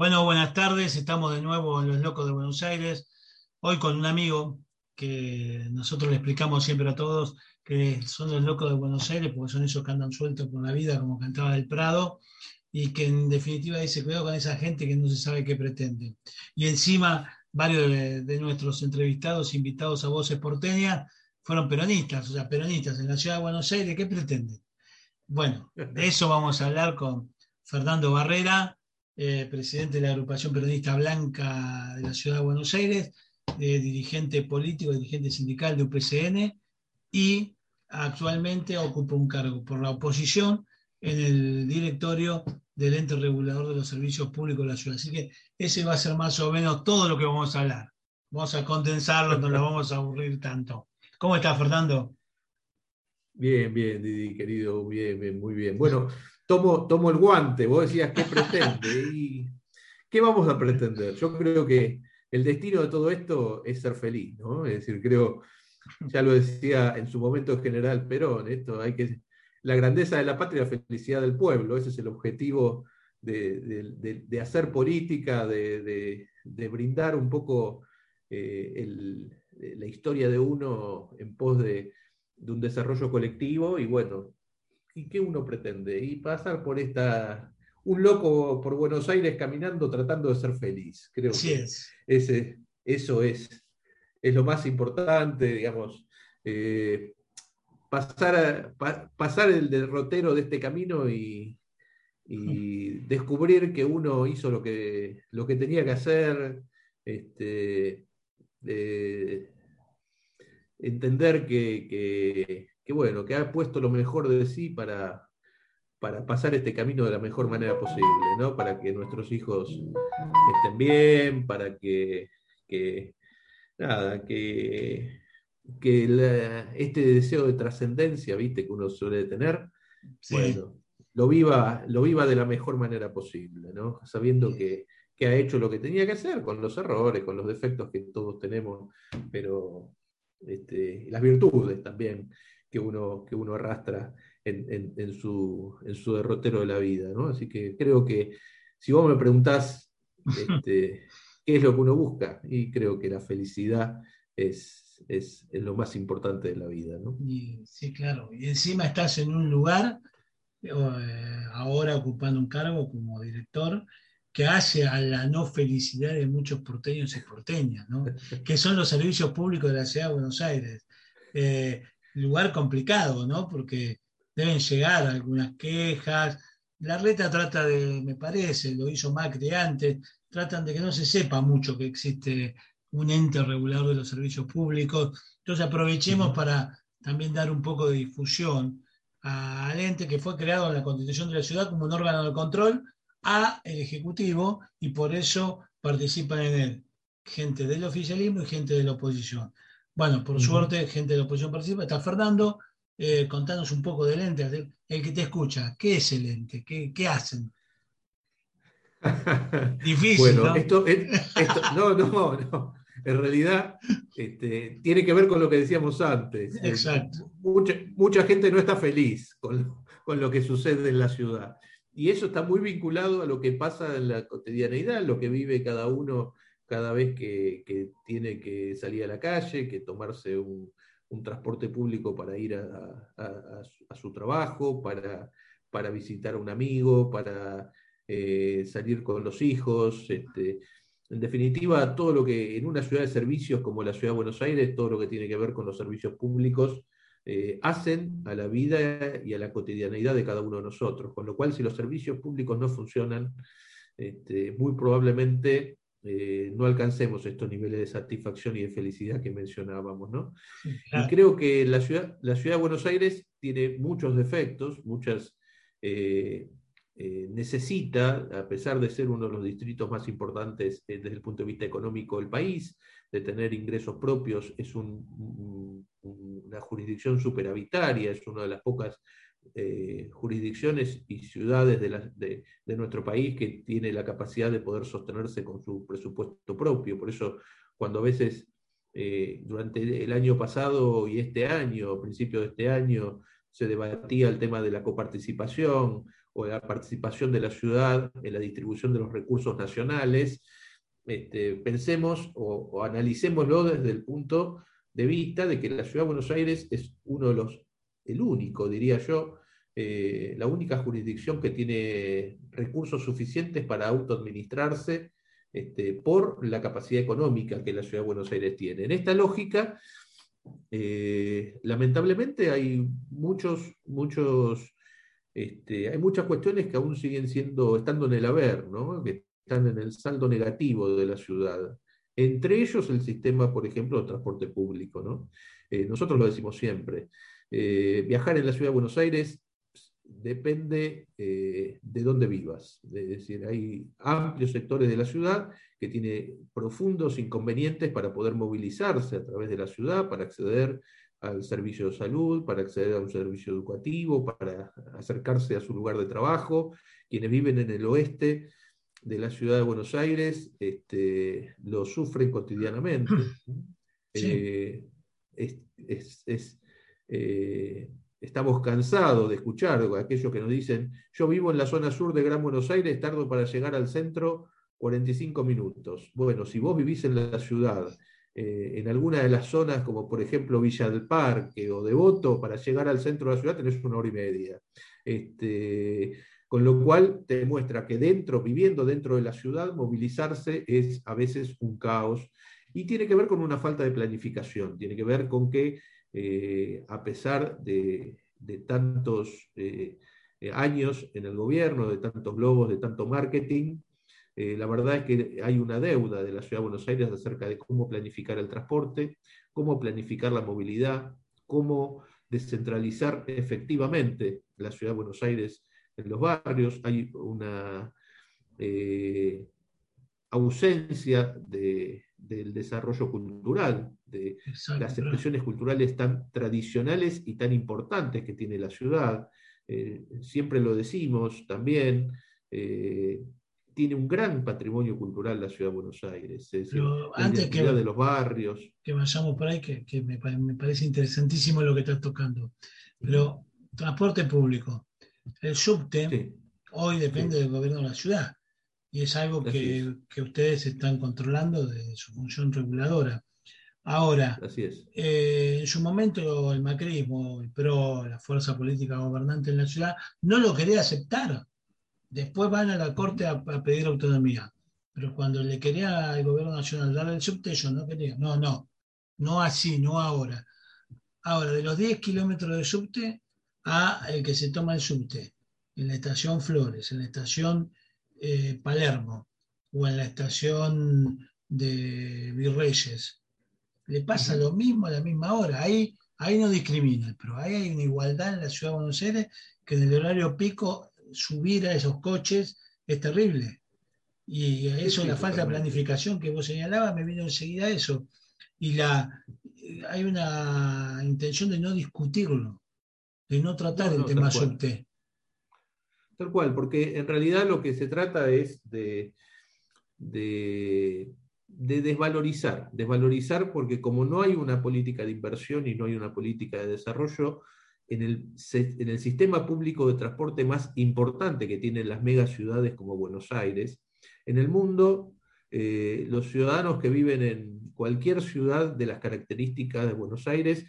Bueno, buenas tardes. Estamos de nuevo en Los Locos de Buenos Aires. Hoy con un amigo que nosotros le explicamos siempre a todos que son los locos de Buenos Aires porque son esos que andan sueltos por la vida como cantaba del Prado y que en definitiva dice cuidado con esa gente que no se sabe qué pretende. Y encima varios de, nuestros entrevistados, invitados a Voces Porteñas, fueron peronistas, o sea, peronistas en la ciudad de Buenos Aires, ¿qué pretenden? Bueno, de eso vamos a hablar con Fernando Barrera, eh, presidente de la agrupación peronista blanca de la ciudad de Buenos Aires, eh, dirigente político, dirigente sindical de UPCN y actualmente ocupa un cargo por la oposición en el directorio del ente regulador de los servicios públicos de la ciudad. Así que ese va a ser más o menos todo lo que vamos a hablar. Vamos a condensarlo, no lo vamos a aburrir tanto. ¿Cómo está, Fernando? Bien, bien, Didi, querido, bien, bien, muy bien. Bueno, tomo, tomo el guante, vos decías, ¿qué pretende? ¿Y qué vamos a pretender? Yo creo que el destino de todo esto es ser feliz, ¿no? Es decir, creo, ya lo decía en su momento general Perón, esto hay que, la grandeza de la patria la felicidad del pueblo, ese es el objetivo de, hacer política, de, brindar un poco eh, la historia de uno en pos de, un desarrollo colectivo y bueno, ¿y qué uno pretende? Y pasar por esta, un loco por Buenos Aires caminando tratando de ser feliz. Creo que es. Ese, eso es, es lo más importante, digamos. Eh, pasar, pasar el derrotero de este camino y, descubrir que uno hizo lo que, lo que tenía que hacer, este, entender que, bueno, que ha puesto lo mejor de sí para, para pasar este camino de la mejor manera posible, ¿no? Para que nuestros hijos estén bien, para que, nada, que, que este deseo de trascendencia, ¿viste? Que uno suele tener, bueno, lo viva, lo viva de la mejor manera posible, ¿no? Sabiendo que, ha hecho lo que tenía que hacer, con los errores, con los defectos que todos tenemos, pero este, las virtudes también que uno, que uno arrastra en, su, derrotero de la vida. ¿no? Así que creo que si vos me preguntás este, qué es lo que uno busca, y creo que la felicidad es, es, lo más importante de la vida. ¿no? sí, claro. Y encima estás en un lugar, eh, ahora ocupando un cargo como director, que hace a la no felicidad de muchos porteños y porteñas, ¿no? que son los servicios públicos de la ciudad de Buenos Aires. Eh, lugar complicado, ¿no? porque deben llegar algunas quejas. La reta trata de, me parece, lo hizo Macri antes, tratan de que no se sepa mucho que existe un ente regulador de los servicios públicos. Entonces aprovechemos para también dar un poco de difusión al ente que fue creado en la Constitución de la Ciudad como un órgano de control a el Ejecutivo y por eso participan en él gente del oficialismo y gente de la oposición. Bueno, por suerte, gente de la oposición participa. Está Fernando, eh, contanos un poco del ente, el que te escucha. ¿Qué es el ente? ¿Qué, hacen? Difícil. Bueno, ¿no? Esto, no, no, no. En realidad este, tiene que ver con lo que decíamos antes. Exacto. Mucha, mucha gente no está feliz con, con, lo que sucede en la ciudad. Y eso está muy vinculado a lo que pasa en la cotidianeidad, lo que vive cada uno cada vez que, tiene que salir a la calle, que tomarse un, transporte público para ir a, su, trabajo, para, para, visitar a un amigo, para eh, salir con los hijos. Este, en definitiva, todo lo que en una ciudad de servicios como la ciudad de Buenos Aires, todo lo que tiene que ver con los servicios públicos, eh, hacen a la vida y a la cotidianeidad de cada uno de nosotros. Con lo cual, si los servicios públicos no funcionan, este, muy probablemente eh, no alcancemos estos niveles de satisfacción y de felicidad que mencionábamos. ¿no? Y creo que la ciudad, la ciudad de Buenos Aires tiene muchos defectos, muchas... Eh, eh, necesita, a pesar de ser uno de los distritos más importantes desde el punto de vista económico del país, de tener ingresos propios, es una jurisdicción superavitaria, es una de las pocas eh, jurisdicciones y ciudades de, nuestro país que tiene la capacidad de poder sostenerse con su presupuesto propio. Por eso, cuando a veces eh, durante el año pasado y este año, a principio de este año, se debatía el tema de la coparticipación o la participación de la ciudad en la distribución de los recursos nacionales, este, pensemos o, analicémoslo desde el punto de vista de que la Ciudad de Buenos Aires es uno de los, el único, diría yo, eh, la única jurisdicción que tiene recursos suficientes para autoadministrarse este, por la capacidad económica que la Ciudad de Buenos Aires tiene. En esta lógica, eh, lamentablemente hay muchos, muchos, este, hay muchas cuestiones que aún siguen siendo, estando en el haber, que están en el saldo negativo de la ciudad. Entre ellos el sistema, por ejemplo, de transporte público. Eh, nosotros lo decimos siempre. Viajar en la ciudad de Buenos Aires depende de dónde vivas. Es decir, hay amplios sectores de la ciudad que tiene profundos inconvenientes para poder movilizarse a través de la ciudad, para acceder al servicio de salud, para acceder a un servicio educativo, para acercarse a su lugar de trabajo. Quienes viven en el oeste de la ciudad de Buenos Aires este, lo sufren cotidianamente. Eh, eh, estamos cansados de escuchar aquellos que nos dicen, yo vivo en la zona sur de Gran Buenos Aires, tardo para llegar al centro 45 minutos. Bueno, si vos vivís en la ciudad, eh, en alguna de las zonas, como por ejemplo Villa del Parque o Devoto, para llegar al centro de la ciudad tenés una hora y media. Este, con lo cual te muestra que dentro, viviendo dentro de la ciudad, movilizarse es a veces un caos y tiene que ver con una falta de planificación, tiene que ver con que eh, a pesar de, tantos eh, años en el gobierno, de tantos globos, de tanto marketing, eh, la verdad es que hay una deuda de la Ciudad de Buenos Aires acerca de cómo planificar el transporte, cómo planificar la movilidad, cómo descentralizar efectivamente la Ciudad de Buenos Aires en los barrios. Hay una eh, ausencia del desarrollo cultural, de las expresiones culturales tan tradicionales y tan importantes que tiene la ciudad. Eh, siempre lo decimos también, tiene un gran patrimonio cultural la ciudad de Buenos Aires. Es la antes que, de los barrios. Que vayamos por ahí, que, me, parece interesantísimo lo que estás tocando. Pero transporte público. El subte hoy depende del gobierno de la ciudad y es algo que, ustedes están controlando de su función reguladora. Ahora, eh, en su momento el macrismo, el PRO, la fuerza política gobernante en la ciudad, no lo quería aceptar Después van a la Corte a, pedir autonomía. Pero cuando le quería al gobierno nacional dar el subte, ellos no querían. No, no. No así, no ahora. Ahora, de los 10 kilómetros de subte a el que se toma el subte, en la estación Flores, en la estación eh, Palermo o en la estación de Virreyes, le pasa lo mismo a la misma hora. Ahí, ahí no discrimina, pero ahí hay una igualdad en la ciudad de Buenos Aires que en el horario pico subir a esos coches es terrible. Y eso, la falta de planificación que vos señalabas, me vino enseguida eso. Y la, hay una intención de no discutirlo, de no tratar el tema subte. Tal cual, porque en realidad lo que se trata es de, de, de, desvalorizar, desvalorizar porque como no hay una política de inversión y no hay una política de desarrollo, en el, sistema público de transporte más importante que tienen las megaciudades como Buenos Aires. En el mundo, eh, los ciudadanos que viven en cualquier ciudad de las características de Buenos Aires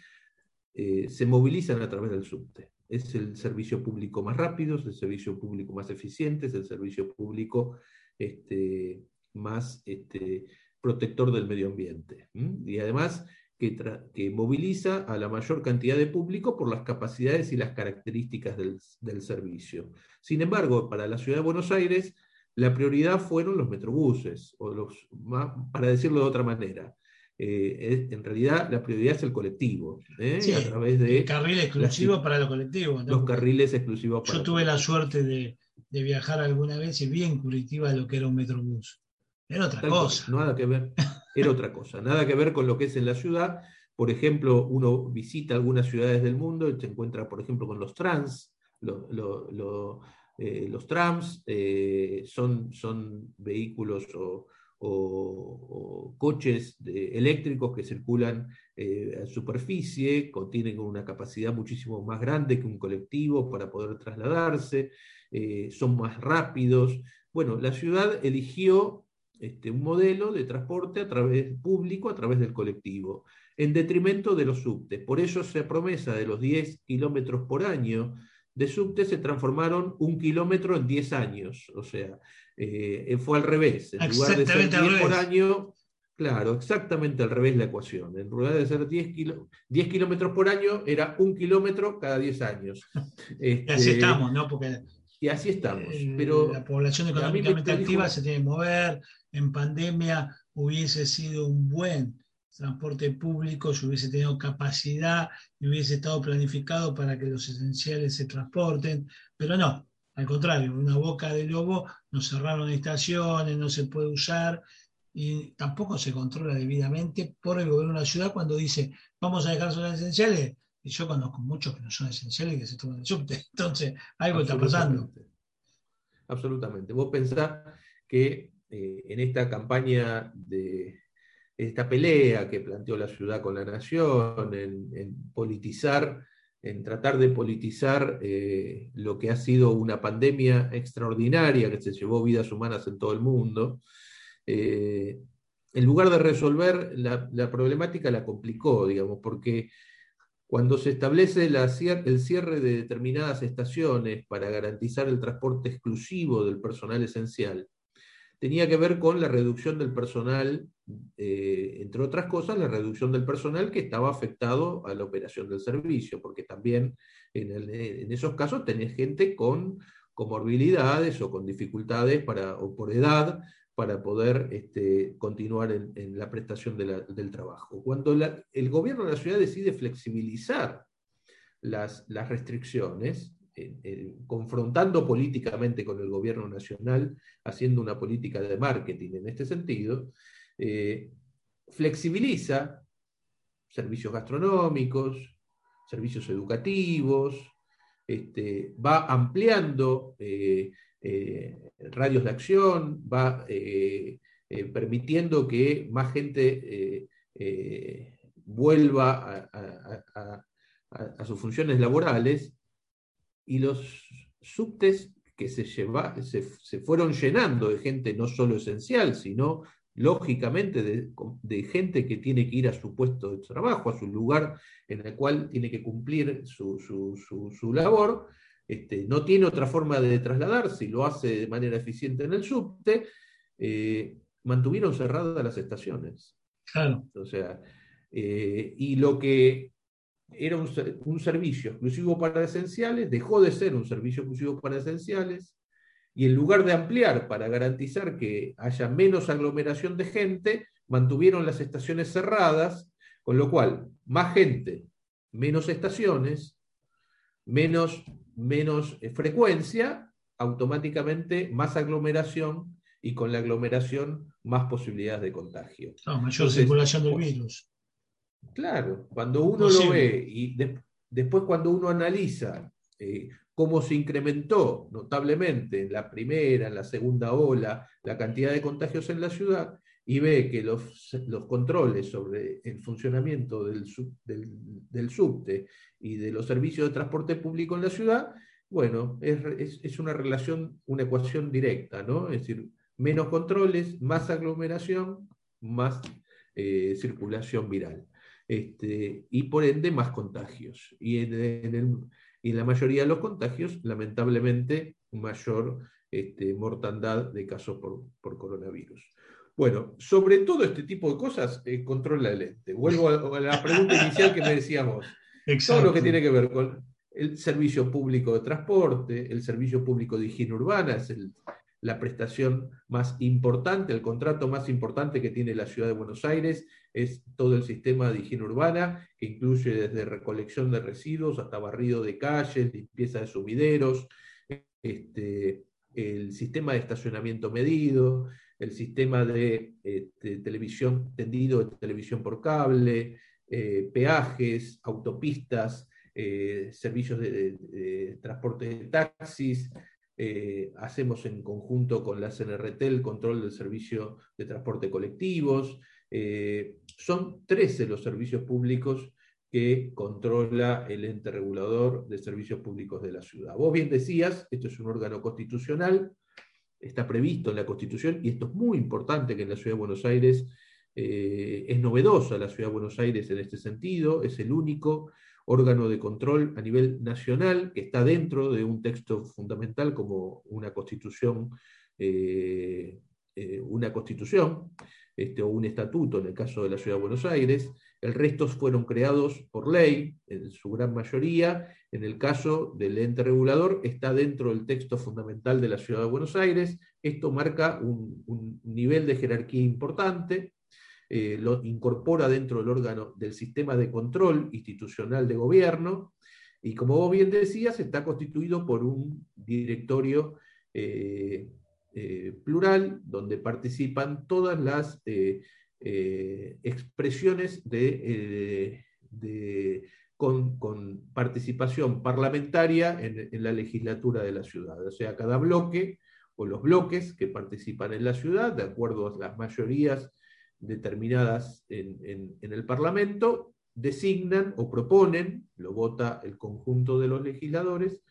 eh, se movilizan a través del subte. Es el servicio público más rápido, es el servicio público más eficiente, es el servicio público este, más este, protector del medio ambiente. Y además que, moviliza a la mayor cantidad de público por las capacidades y las características del, servicio. Sin embargo, para la ciudad de Buenos Aires, la prioridad fueron los metrobuses, o los, para decirlo de otra manera. Eh, en realidad, la prioridad es el colectivo, ¿eh? a través de... El carril exclusivo para los colectivos. Los carriles exclusivos para Yo tuve la suerte de, viajar alguna vez y vi en Curitiba lo que era un metrobús. Era otra cosa. Nada que ver. Era otra cosa. Nada que ver con lo que es en la ciudad. Por ejemplo, uno visita algunas ciudades del mundo y se encuentra, por ejemplo, con los trans. Eh, los trams eh, son, son vehículos o, coches eléctricos que circulan eh, a superficie, contienen una capacidad muchísimo más grande que un colectivo para poder trasladarse. eh, son más rápidos. Bueno, la ciudad eligió este, un modelo de transporte a través, público a través del colectivo, en detrimento de los subtes. Por eso esa promesa de los 10 kilómetros por año de subte se transformaron un kilómetro en 10 años. O sea, eh, fue al revés. En lugar de ser 10 por año, claro, exactamente al revés la ecuación. En lugar de ser 10, kilómetros por año, era un kilómetro cada 10 años. y así este, estamos, ¿no? Porque y así estamos. Pero la población económicamente activa se tiene que mover. En pandemia hubiese sido un buen transporte público, si hubiese tenido capacidad y hubiese estado planificado para que los esenciales se transporten, pero no, al contrario, una boca de lobo nos cerraron estaciones, no se puede usar y tampoco se controla debidamente por el gobierno de la ciudad cuando dice vamos a dejar zonas esenciales. Y yo conozco muchos que no son esenciales y que se toman el subte. Entonces, algo está pasando. Absolutamente. Vos pensás que eh, en esta campaña de esta pelea que planteó la ciudad con la nación, en politizar en tratar de politizar eh, lo que ha sido una pandemia extraordinaria que se llevó vidas humanas en todo el mundo. Eh, en lugar de resolver la, problemática, la complicó, digamos, porque cuando se establece el cierre de determinadas estaciones para garantizar el transporte exclusivo del personal esencial, tenía que ver con la reducción del personal, eh, entre otras cosas, la reducción del personal que estaba afectado a la operación del servicio, porque también en, esos casos tenés gente con comorbilidades o con dificultades para, o por edad para poder este, continuar en, la prestación del trabajo. Cuando el gobierno de la ciudad decide flexibilizar las, las restricciones, confrontando políticamente con el gobierno nacional, haciendo una política de marketing en este sentido, eh, flexibiliza servicios gastronómicos, servicios educativos, este, va ampliando eh, eh, radios de acción, va permitiendo que más gente vuelva a sus funciones laborales y los subtes que se, lleva, se, fueron llenando de gente no solo esencial, sino lógicamente de, gente que tiene que ir a su puesto de trabajo, a su lugar en el cual tiene que cumplir su, labor, este, no tiene otra forma de trasladarse y lo hace de manera eficiente en el subte, eh, mantuvieron cerradas las estaciones. Claro. O sea, eh, y lo que era un, servicio exclusivo para esenciales, dejó de ser un servicio exclusivo para esenciales, y en lugar de ampliar para garantizar que haya menos aglomeración de gente, mantuvieron las estaciones cerradas, con lo cual más gente, menos estaciones, menos, menos eh, frecuencia, automáticamente más aglomeración y con la aglomeración más posibilidades de contagio. mayor circulación del virus. Claro, cuando uno lo ve y después cuando uno analiza eh, cómo se incrementó notablemente en la primera, en la segunda ola, la cantidad de contagios en la ciudad, y ve que los, los controles sobre el funcionamiento del, del, subte y de los servicios de transporte público en la ciudad, bueno, es, es, una relación, una ecuación directa, ¿no? Es decir, menos controles, más aglomeración, más eh, circulación viral. Este, y por ende más contagios. Y en, la mayoría de los contagios, lamentablemente, mayor este, mortandad de casos por, coronavirus. Bueno, sobre todo este tipo de cosas, eh, controla el ente. Vuelvo a, la pregunta inicial que me decíamos. Todo lo que tiene que ver con el servicio público de transporte, el servicio público de higiene urbana, es el, la prestación más importante, el contrato más importante que tiene la ciudad de Buenos Aires es todo el sistema de higiene urbana, que incluye desde recolección de residuos hasta barrido de calles, limpieza de sumideros, este, el sistema de estacionamiento medido, el sistema de, este, televisión tendido, de televisión por cable, eh, peajes, autopistas, eh, servicios de transporte de taxis, eh, hacemos en conjunto con la CNRT el control del servicio de transporte colectivos. Eh, son 13 los servicios públicos que controla el ente regulador de servicios públicos de la ciudad. Vos bien decías, esto es un órgano constitucional, está previsto en la Constitución, y esto es muy importante que en la Ciudad de Buenos Aires eh, es novedosa la Ciudad de Buenos Aires en este sentido, es el único órgano de control a nivel nacional que está dentro de un texto fundamental como una constitución, eh, eh, una constitución este, o un estatuto en el caso de la Ciudad de Buenos Aires. El resto fueron creados por ley, en su gran mayoría. En el caso del ente regulador, está dentro del texto fundamental de la Ciudad de Buenos Aires. Esto marca un, nivel de jerarquía importante. Eh, lo incorpora dentro del órgano del sistema de control institucional de gobierno. Y como vos bien decías, está constituido por un directorio eh, eh, plural, donde participan todas las expresiones de, con, participación parlamentaria en, la legislatura de la ciudad. O sea, cada bloque o los bloques que participan en la ciudad, de acuerdo a las mayorías determinadas en el Parlamento, designan o proponen, lo vota el conjunto de los legisladores,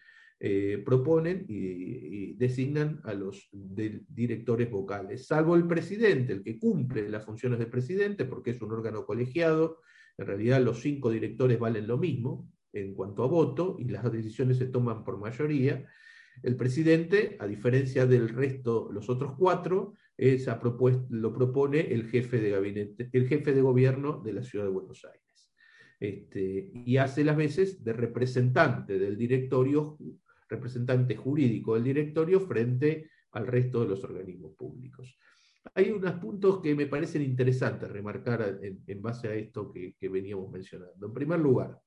eh, proponen y, designan a los directores vocales, salvo el presidente, el que cumple las funciones del presidente, porque es un órgano colegiado, en realidad los cinco directores valen lo mismo en cuanto a voto y las decisiones se toman por mayoría. El presidente, a diferencia del resto, los otros cuatro, esa lo propone el jefe de gabinete, el jefe de gobierno de la ciudad de Buenos Aires. Este, y hace las veces de representante del directorio representante jurídico del directorio frente al resto de los organismos públicos. Hay unos puntos que me parecen interesantes remarcar en, base a esto que, veníamos mencionando. En primer lugar,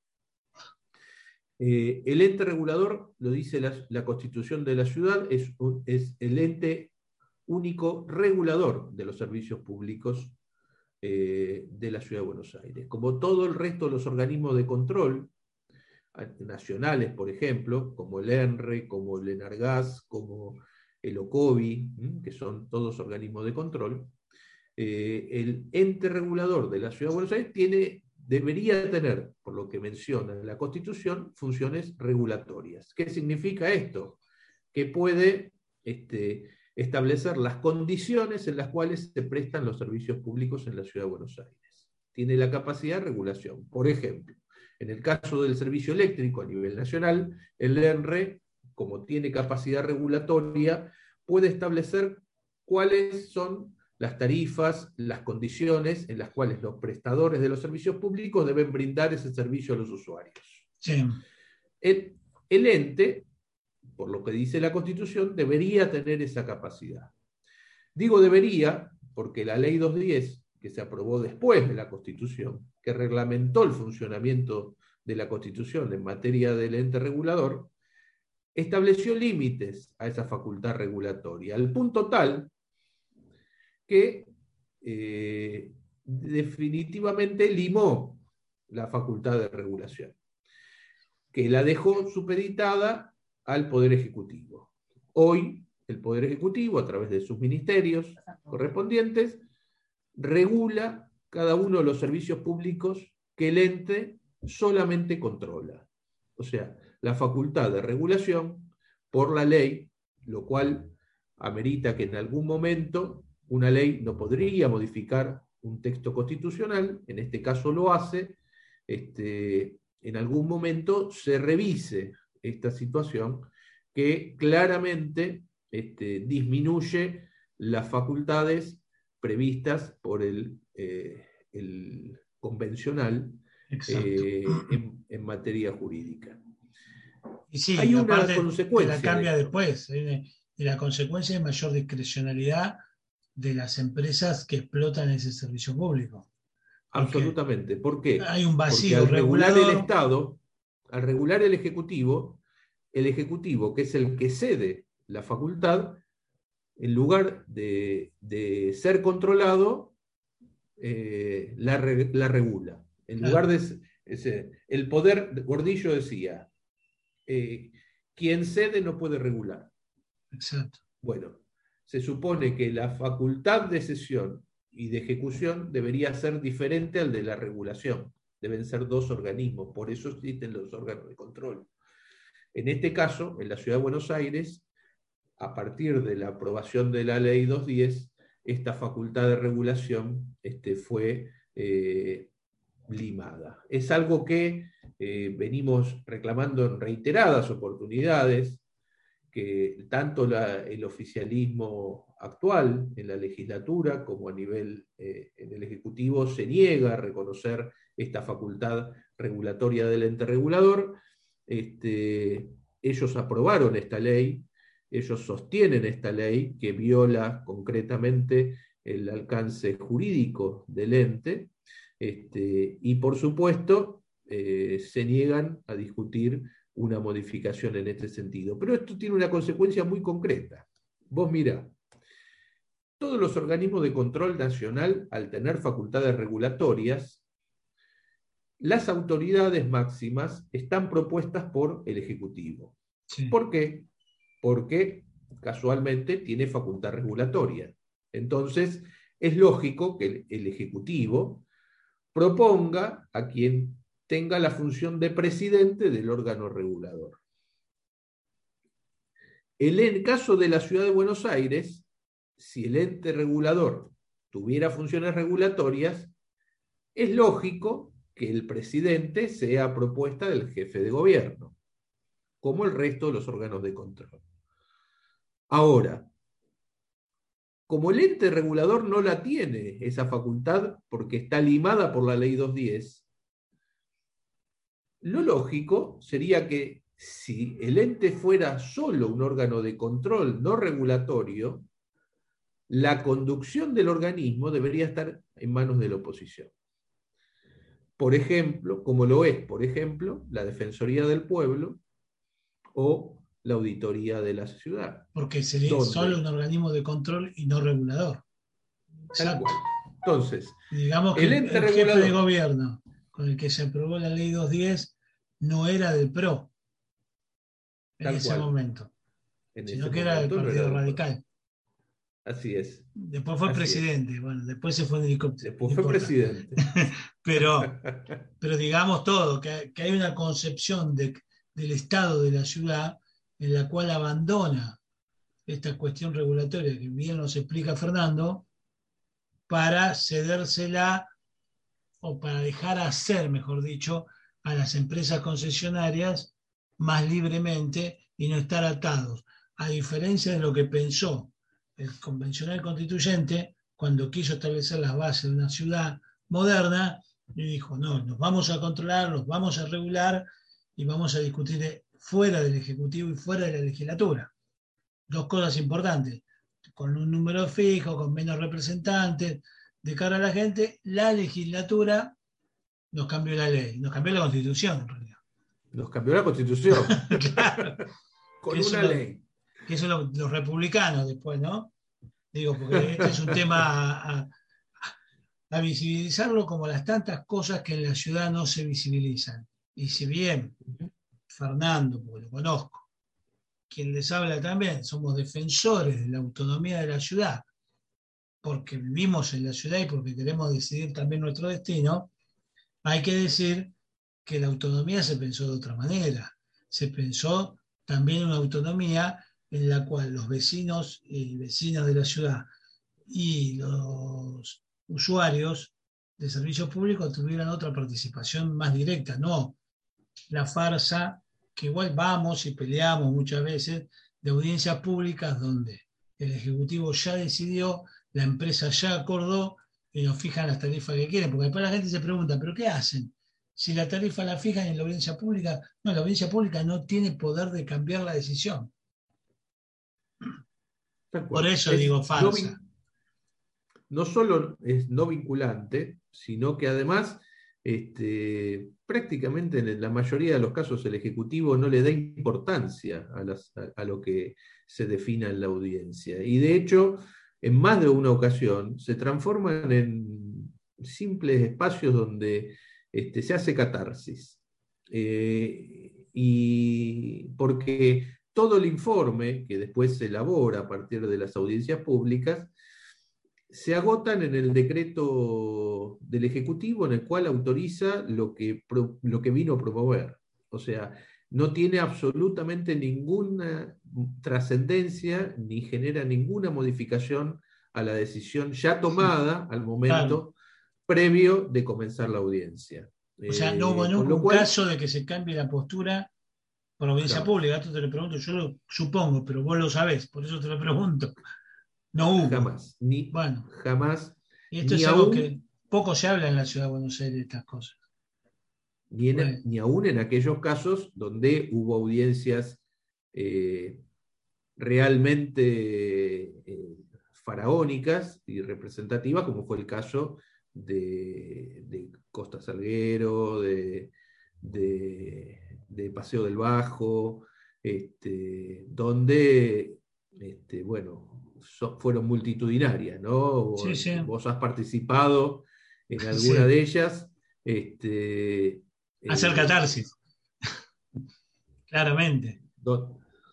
eh, el ente regulador, lo dice la, constitución de la ciudad, es, es, el ente único regulador de los servicios públicos eh, de la ciudad de Buenos Aires. Como todo el resto de los organismos de control, nacionales, por ejemplo, como el ENRE, como el ENARGAS, como el OCOBI, que son todos organismos de control, eh, el ente regulador de la Ciudad de Buenos Aires tiene, debería tener, por lo que menciona la Constitución, funciones regulatorias. ¿Qué significa esto? Que puede este, establecer las condiciones en las cuales se prestan los servicios públicos en la Ciudad de Buenos Aires. Tiene la capacidad de regulación. Por ejemplo, en el caso del servicio eléctrico a nivel nacional, el ENRE, como tiene capacidad regulatoria, puede establecer cuáles son las tarifas, las condiciones en las cuales los prestadores de los servicios públicos deben brindar ese servicio a los usuarios. El, el ente, por lo que dice la Constitución, debería tener esa capacidad. Digo debería porque la ley 210 que se aprobó después de la Constitución, que reglamentó el funcionamiento de la Constitución en materia del ente regulador, estableció límites a esa facultad regulatoria, al punto tal que eh, definitivamente limó la facultad de regulación, que la dejó supeditada al Poder Ejecutivo. Hoy, el Poder Ejecutivo, a través de sus ministerios correspondientes, regula cada uno de los servicios públicos que el ente solamente controla. O sea, la facultad de regulación por la ley, lo cual amerita que en algún momento una ley no podría modificar un texto constitucional, en este caso lo hace, este, en algún momento se revise esta situación que claramente este, disminuye las facultades previstas por el, eh, el convencional eh, en, materia jurídica. Y sí, Hay una consecuencia. la cambia después. ¿eh? Y la consecuencia es mayor discrecionalidad de las empresas que explotan ese servicio público. Absolutamente. ¿Por qué? Hay un vacío. Porque al regular el Estado, al regular el Ejecutivo, el Ejecutivo, que es el que cede la facultad, en lugar de, ser controlado, eh, la, regula. En lugar de el poder, Gordillo decía, eh, quien cede no puede regular. Exacto. Bueno, se supone que la facultad de cesión y de ejecución debería ser diferente al de la regulación. Deben ser dos organismos, por eso existen los órganos de control. En este caso, en la Ciudad de Buenos Aires, a partir de la aprobación de la Ley 210, esta facultad de regulación este, fue eh, limada. Es algo que eh, venimos reclamando en reiteradas oportunidades, que tanto el oficialismo actual en la legislatura como a nivel eh, en el Ejecutivo se niega a reconocer esta facultad regulatoria del ente regulador. Este, ellos aprobaron esta ley, ellos sostienen esta ley que viola concretamente el alcance jurídico del ente este, y por supuesto eh, se niegan a discutir una modificación en este sentido. Pero esto tiene una consecuencia muy concreta. Vos mirá, todos los organismos de control nacional, al tener facultades regulatorias, las autoridades máximas están propuestas por el Ejecutivo. ¿Por qué? Porque casualmente tiene facultad regulatoria. Entonces, es lógico que el, Ejecutivo proponga a quien tenga la función de presidente del órgano regulador. En el caso de la ciudad de Buenos Aires, si el ente regulador tuviera funciones regulatorias, es lógico que el presidente sea propuesta del jefe de gobierno, como el resto de los órganos de control. Ahora, como el ente regulador no la tiene esa facultad porque está limada por la ley 210, lo lógico sería que si el ente fuera solo un órgano de control no regulatorio, la conducción del organismo debería estar en manos de la oposición por ejemplo, como lo es, por ejemplo, la Defensoría del Pueblo o la Auditoría de la Ciudad. Porque sería solo un organismo de control y no regulador. Entonces, digamos que el, ente jefe de gobierno con el que se aprobó la ley 210 no era del PRO en ese momento, sino que era del Partido Radical. Así es. Después fue presidente, bueno, después se fue en helicóptero. Después fue presidente. pero, pero digamos todo, que, hay una concepción del Estado de la ciudad en la cual abandona esta cuestión regulatoria que bien nos explica Fernando, para cedérsela o para dejar hacer, mejor dicho, a las empresas concesionarias más libremente y no estar atados. A diferencia de lo que pensó el convencional constituyente, cuando quiso establecer las bases de una ciudad moderna, y dijo, no, nos vamos a controlar, nos vamos a regular y vamos a discutir fuera del Ejecutivo y fuera de la legislatura. Dos cosas importantes, con un número fijo, con menos representantes, de cara a la gente, la legislatura nos cambió la ley, nos cambió la constitución en realidad. Nos cambió la constitución. claro. Con una ley que son los, republicanos después, ¿no? Digo, porque este es un tema a, visibilizarlo como las tantas cosas que en la ciudad no se visibilizan. Y si bien Fernando, porque lo conozco, quien les habla también, somos defensores de la autonomía de la ciudad, porque vivimos en la ciudad y porque queremos decidir también nuestro destino, hay que decir que la autonomía se pensó de otra manera. Se pensó también una autonomía en la cual los vecinos y vecinas de la ciudad y los usuarios de servicios públicos tuvieran otra participación más directa, no la farsa que igual vamos y peleamos muchas veces de audiencias públicas donde el Ejecutivo ya decidió, la empresa ya acordó y nos fijan las tarifas que quieren, porque después la gente se pregunta, ¿pero qué hacen? Si la tarifa la fijan en la audiencia pública, no, la audiencia pública no tiene poder de cambiar la decisión. Por eso digo falsa. No, solo es no vinculante, sino que además este, prácticamente en la mayoría de los casos el Ejecutivo no le da importancia a, lo que se defina en la audiencia. Y de hecho, en más de una ocasión se transforman en simples espacios donde este, se hace catarsis. Eh, y porque todo el informe que después se elabora a partir de las audiencias públicas se agotan en el decreto del Ejecutivo en el cual autoriza lo que, lo que vino a promover. O sea, no tiene absolutamente ninguna trascendencia ni genera ninguna modificación a la decisión ya tomada al momento previo de comenzar la audiencia. O sea, no hubo eh, ningún caso de que se cambie la postura por audiencia pública. Esto te lo pregunto, yo lo supongo, pero vos lo sabés, por eso te lo pregunto. No hubo. Jamás. Ni, bueno. Jamás. Y esto es algo que poco se habla en la ciudad de Buenos Aires de estas cosas. Ni, aún en aquellos casos donde hubo audiencias eh, realmente eh, faraónicas y representativas, como fue el caso de, Costa Salguero, de, Paseo del Bajo, este, donde, este, bueno, fueron multitudinarias, ¿no? Vos has participado en alguna de ellas. Este, Hacer eh, catarsis. Claramente.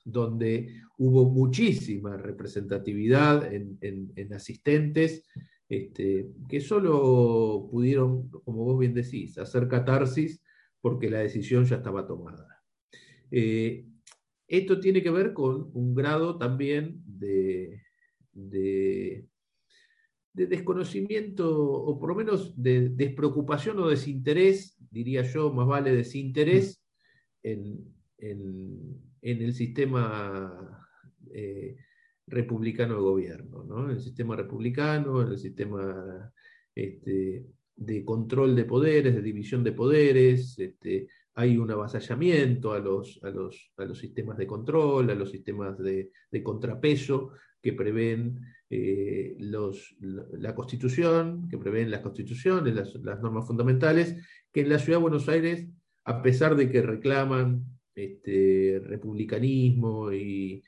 donde hubo muchísima representatividad en, asistentes este, que solo pudieron, como vos bien decís, hacer catarsis porque la decisión ya estaba tomada. Eh, esto tiene que ver con un grado también de, de, desconocimiento o por lo menos de despreocupación o desinterés, diría yo, más vale desinterés en, el sistema eh, republicano de gobierno, ¿no? en el sistema republicano, en el sistema este, de control de poderes, de división de poderes, este, hay un avasallamiento a los, a los, a los, sistemas de control, a los sistemas de, contrapeso, que prevén eh, los, la, Constitución, que prevén las constituciones, las, normas fundamentales, que en la Ciudad de Buenos Aires, a pesar de que reclaman este, republicanismo y,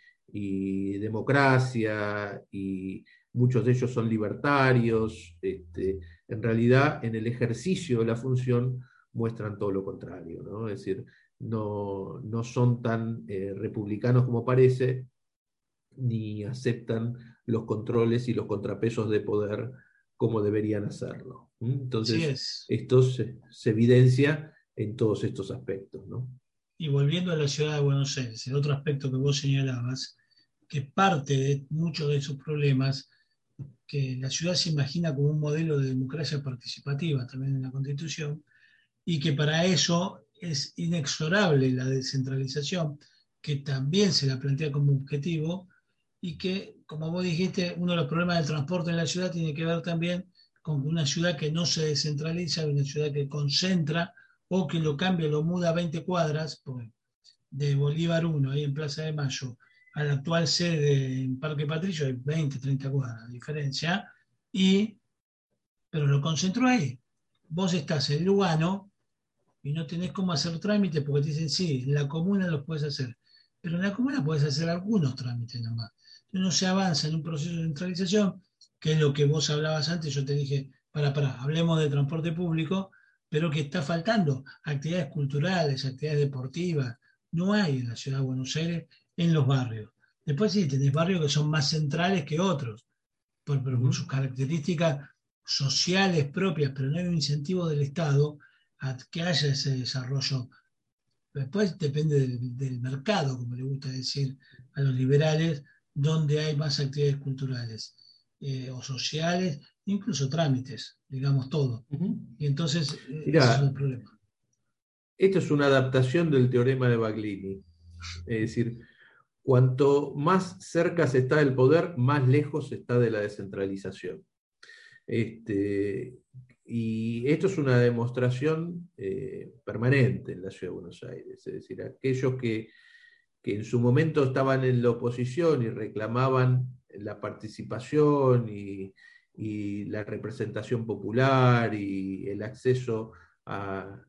democracia, y muchos de ellos son libertarios, este, en realidad en el ejercicio de la función muestran todo lo contrario, ¿no? es decir, no, no son tan eh, republicanos como parece, ni aceptan los controles y los contrapesos de poder como deberían hacerlo. Entonces, esto se, evidencia en todos estos aspectos. Y volviendo a la ciudad de Buenos Aires, el otro aspecto que vos señalabas, que parte de muchos de esos problemas, que la ciudad se imagina como un modelo de democracia participativa también en la Constitución, y que para eso es inexorable la descentralización, que también se la plantea como objetivo, y que, como vos dijiste, uno de los problemas del transporte en la ciudad tiene que ver también con una ciudad que no se descentraliza, una ciudad que concentra o que lo cambia, lo muda a 20 cuadras, de Bolívar 1, ahí en Plaza de Mayo, a la actual sede en Parque Patricio, hay 20, 30 cuadras de diferencia, y, pero lo concentró ahí. Vos estás en Lugano y no tenés cómo hacer trámites porque te dicen, sí, en la comuna los puedes hacer, pero en la comuna puedes hacer algunos trámites nomás no se avanza en un proceso de centralización, que es lo que vos hablabas antes, yo te dije, para, para, hablemos de transporte público, pero que está faltando actividades culturales, actividades deportivas, no hay en la ciudad de Buenos Aires en los barrios. Después sí, tenés barrios que son más centrales que otros, por, por sus características sociales propias, pero no hay un incentivo del Estado a que haya ese desarrollo. Después depende del, del mercado, como le gusta decir a los liberales, donde hay más actividades culturales eh, o sociales, incluso trámites, digamos todo. Y entonces, eh, es un problema. Esto es una adaptación del teorema de Baglini. Es decir, cuanto más cerca se está del poder, más lejos se está de la descentralización. Este, y esto es una demostración eh, permanente en la Ciudad de Buenos Aires. Es decir, aquellos que que en su momento estaban en la oposición y reclamaban la participación y, la representación popular y el acceso a,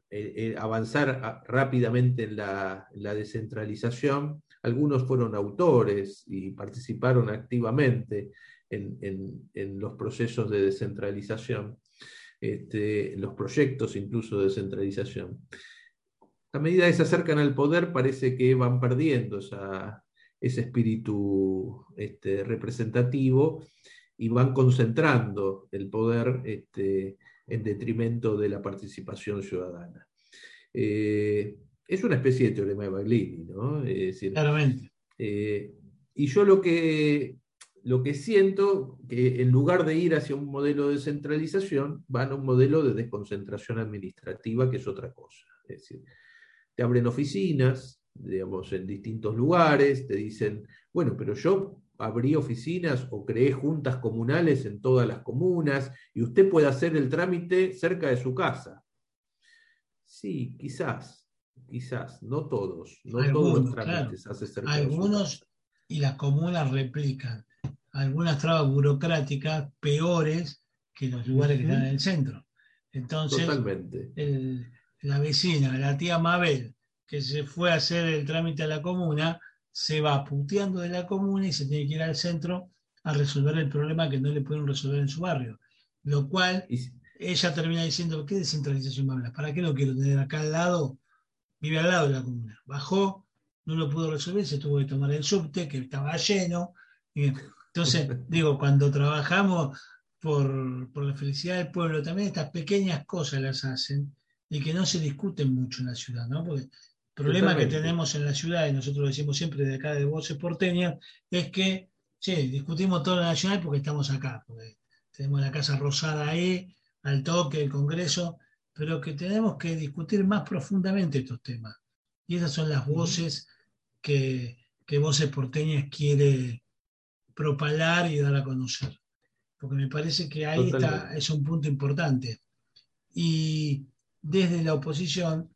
avanzar rápidamente en la, descentralización. Algunos fueron autores y participaron activamente en, los procesos de descentralización, este, los proyectos incluso de descentralización a medida que se acercan al poder parece que van perdiendo ese espíritu este, representativo y van concentrando el poder este, en detrimento de la participación ciudadana. Eh, es una especie de teorema de Baglini, ¿no? Claramente. Eh, y yo lo que, lo que siento, que en lugar de ir hacia un modelo de centralización, van a un modelo de desconcentración administrativa, que es otra cosa. Es decir, te abren oficinas, digamos, en distintos lugares, te dicen, bueno, pero yo abrí oficinas o creé juntas comunales en todas las comunas y usted puede hacer el trámite cerca de su casa. Sí, quizás, quizás, no todos, no todos los trámites se hacen cerca Algunos y las comunas replican algunas trabas burocráticas peores que los lugares que están en el centro. Entonces, la vecina, la tía Mabel, que se fue a hacer el trámite a la comuna, se va puteando de la comuna y se tiene que ir al centro a resolver el problema que no le pueden resolver en su barrio. Lo cual ella termina diciendo, ¿qué descentralización hablas? ¿Para qué lo quiero tener acá al lado? Vive al lado de la comuna. Bajó, no lo pudo resolver, se tuvo que tomar el subte, que estaba lleno. Entonces, digo, cuando trabajamos por, por la felicidad del pueblo, también estas pequeñas cosas las hacen y que no se discuten mucho en la ciudad, ¿no? Porque el problema que tenemos en la ciudad, y nosotros lo decimos siempre de acá de Voces Porteñas, es que, sí, discutimos todo lo nacional porque estamos acá, porque tenemos la Casa Rosada ahí, al toque, el Congreso, pero que tenemos que discutir más profundamente estos temas. Y esas son las voces que, que Voces Porteñas quiere propalar y dar a conocer. Porque me parece que ahí está, es un punto importante. Y desde la oposición,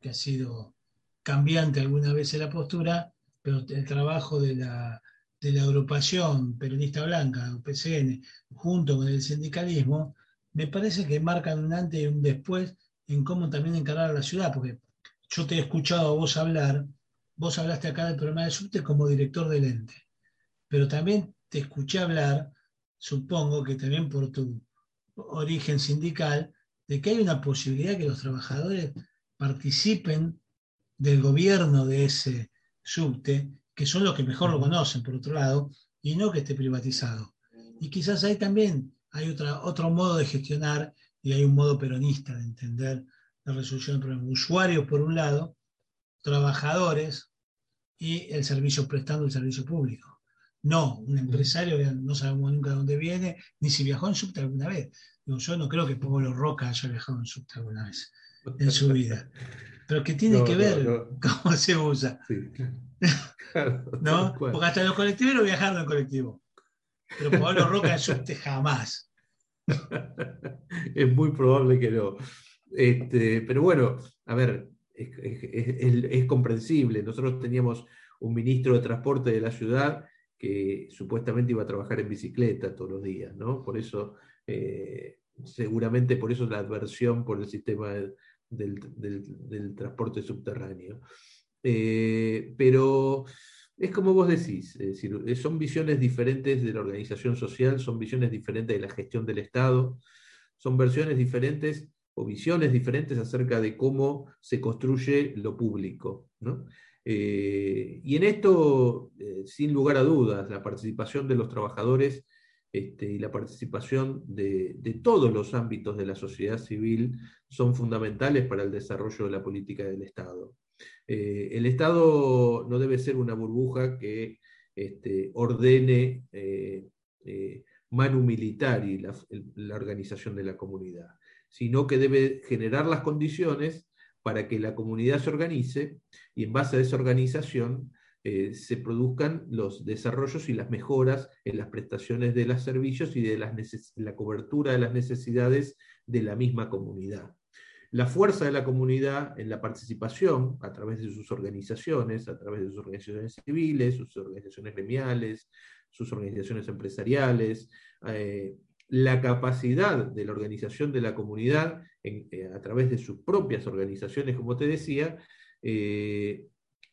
que ha sido cambiante algunas veces la postura, pero el trabajo de la, de la agrupación peronista blanca, PCN, junto con el sindicalismo, me parece que marcan un antes y un después en cómo también encarar a la ciudad, porque yo te he escuchado a vos hablar, vos hablaste acá del problema del subte como director del ente, pero también te escuché hablar, supongo que también por tu origen sindical, de que hay una posibilidad que los trabajadores participen del gobierno de ese subte, que son los que mejor lo conocen, por otro lado, y no que esté privatizado. Y quizás ahí también hay otra, otro modo de gestionar y hay un modo peronista de entender la resolución del problema. Usuarios, por un lado, trabajadores y el servicio prestando el servicio público. No, un empresario no sabemos nunca de dónde viene, ni si viajó en subte alguna vez yo no creo que Pablo Roca haya viajado en subte alguna vez en su vida. Pero que tiene que ver cómo se usa. ¿No? Porque hasta los colectiveros viajaron en colectivo. Pero Pablo Roca subte jamás. es muy probable que no. Este, pero bueno, a ver, es, comprensible. Nosotros teníamos un ministro de transporte de la ciudad que supuestamente iba a trabajar en bicicleta todos los días, ¿no? Por eso eh, seguramente por eso la adversión por el sistema del, transporte subterráneo. Eh, pero es como vos decís, decir, son visiones diferentes de la organización social, son visiones diferentes de la gestión del Estado, son versiones diferentes o visiones diferentes acerca de cómo se construye lo público. Eh, y en esto, sin lugar a dudas, la participación de los trabajadores este, y la participación de, todos los ámbitos de la sociedad civil son fundamentales para el desarrollo de la política del Estado. Eh, el Estado no debe ser una burbuja que este, ordene eh, eh, manu militar y la, la organización de la comunidad, sino que debe generar las condiciones para que la comunidad se organice y en base a esa organización eh, se produzcan los desarrollos y las mejoras en las prestaciones de los servicios y de la cobertura de las necesidades de la misma comunidad. La fuerza de la comunidad en la participación, a través de sus organizaciones, a través de sus organizaciones civiles, sus organizaciones gremiales, sus organizaciones empresariales, eh, la capacidad de la organización de la comunidad eh, a través de sus propias organizaciones, como te decía,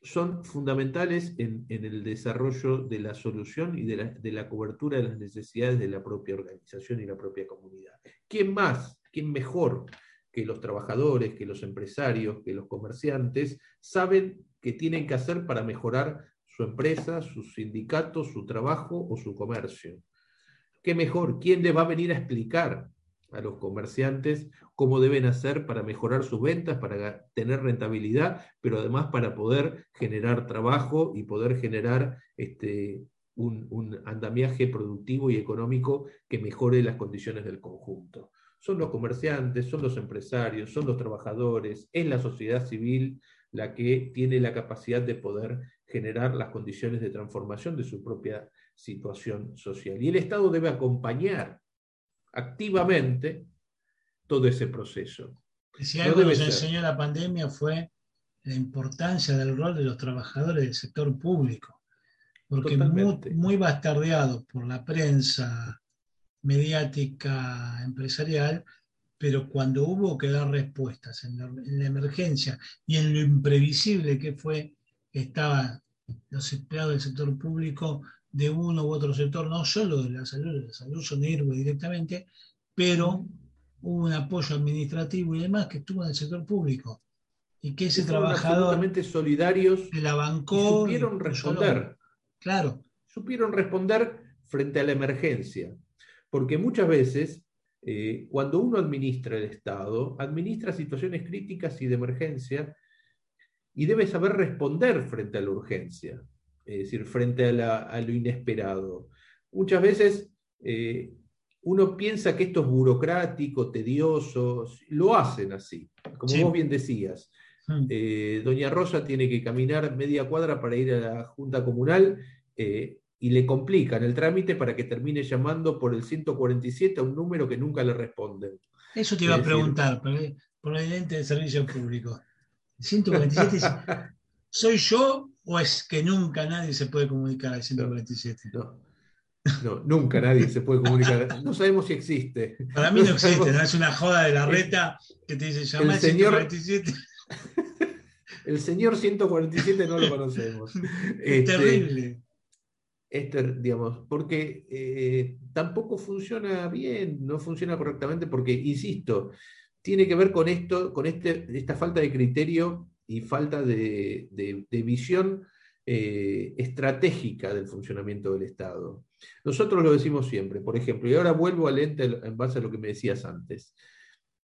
son fundamentales en, el desarrollo de la solución y de la, cobertura de las necesidades de la propia organización y la propia comunidad. ¿Quién más, quién mejor que los trabajadores, que los empresarios, que los comerciantes saben qué tienen que hacer para mejorar su empresa, su sindicato, su trabajo o su comercio? ¿qué mejor? ¿Quién les va a venir a explicar a los comerciantes cómo deben hacer para mejorar sus ventas, para tener rentabilidad, pero además para poder generar trabajo y poder generar este, un, andamiaje productivo y económico que mejore las condiciones del conjunto. Son los comerciantes, son los empresarios, son los trabajadores, es la sociedad civil la que tiene la capacidad de poder generar las condiciones de transformación de su propia situación social. Y el Estado debe acompañar activamente todo ese proceso. Si algo no nos enseñó la pandemia fue la importancia del rol de los trabajadores del sector público, porque muy, muy, bastardeado por la prensa mediática empresarial, pero cuando hubo que dar respuestas en la, en la emergencia y en lo imprevisible que fue, estaban los empleados del sector público de uno u otro sector, no solo de la salud, de la salud son directamente, pero hubo un apoyo administrativo y demás que estuvo en el sector público. Y que ese trabajador solidarios de la bancó supieron responder. Claro. Supieron responder frente a la emergencia. Porque muchas veces, eh, cuando uno administra el Estado, administra situaciones críticas y de emergencia y debe saber responder frente a la urgencia es decir, frente a, lo inesperado. Muchas veces eh, uno piensa que esto es burocrático, tedioso, lo hacen así, como vos bien decías. Hmm. Eh, doña Rosa tiene que caminar media cuadra para ir a la Junta Comunal eh, y le complican el trámite para que termine llamando por el 147 a un número que nunca le responden. Eso te iba a preguntar, por el ente de servicio público. 147 ¿soy yo ¿O es que nunca nadie se puede comunicar al 147? No, no, nunca nadie se puede comunicar. No sabemos si existe. Para mí no, existe, ¿no? es una joda de la reta que te dice llama al 147. El señor 147 no lo conocemos. Es terrible. Este, digamos, porque eh, tampoco funciona bien, no funciona correctamente, porque, insisto, tiene que ver con esto, con este, esta falta de criterio y falta de, visión eh, estratégica del funcionamiento del Estado. Nosotros lo decimos siempre, por ejemplo, y ahora vuelvo al ente en base a lo que me decías antes.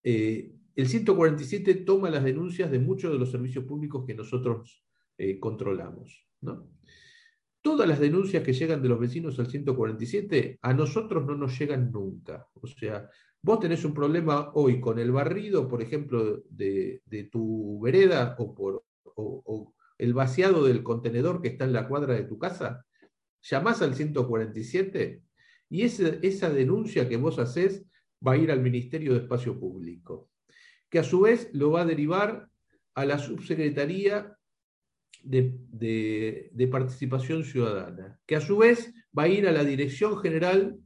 Eh, el 147 toma las denuncias de muchos de los servicios públicos que nosotros controlamos. Todas las denuncias que llegan de los vecinos al 147 a nosotros no nos llegan nunca. O sea, Vos tenés un problema hoy con el barrido, por ejemplo, de, tu vereda o, por, el vaciado del contenedor que está en la cuadra de tu casa, llamás al 147 y esa denuncia que vos haces va a ir al Ministerio de Espacio Público, que a su vez lo va a derivar a la Subsecretaría de, de, Participación Ciudadana, que a su vez va a ir a la Dirección General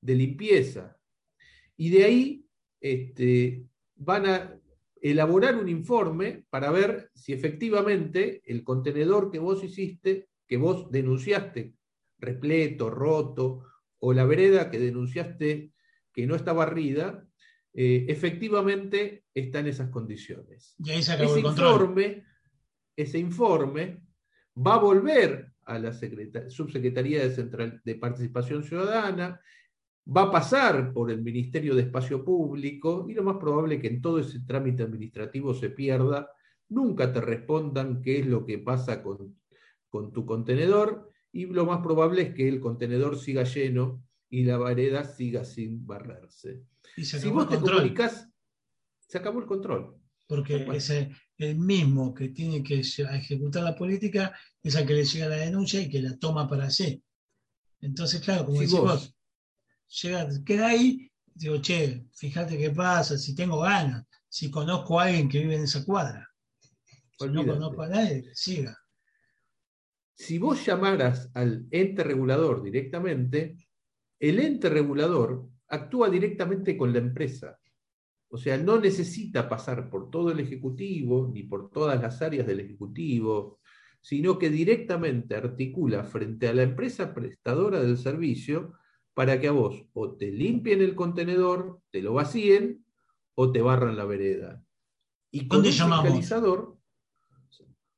de Limpieza, y de ahí este, van a elaborar un informe para ver si efectivamente el contenedor que vos hiciste, que vos denunciaste repleto, roto, o la vereda que denunciaste que no está barrida, eh, efectivamente está en esas condiciones. Y ahí se acabó ese, el informe, ese informe va a volver a la Subsecretaría de, Central, de Participación Ciudadana, va a pasar por el Ministerio de Espacio Público y lo más probable es que en todo ese trámite administrativo se pierda, nunca te respondan qué es lo que pasa con, con tu contenedor y lo más probable es que el contenedor siga lleno y la vareda siga sin barrerse. si vos te comunicas, se acabó el control. Porque es el mismo que tiene que ejecutar la política es el que le llega la denuncia y que la toma para sí. Entonces, claro, como decís vos llega, queda ahí, digo, che, fíjate qué pasa, si tengo ganas, si conozco a alguien que vive en esa cuadra. Si no conozco a nadie, siga. Si vos llamaras al ente regulador directamente, el ente regulador actúa directamente con la empresa. O sea, no necesita pasar por todo el Ejecutivo ni por todas las áreas del Ejecutivo, sino que directamente articula frente a la empresa prestadora del servicio para que a vos o te limpien el contenedor, te lo vacíen o te barran la vereda. Y con el fiscalizador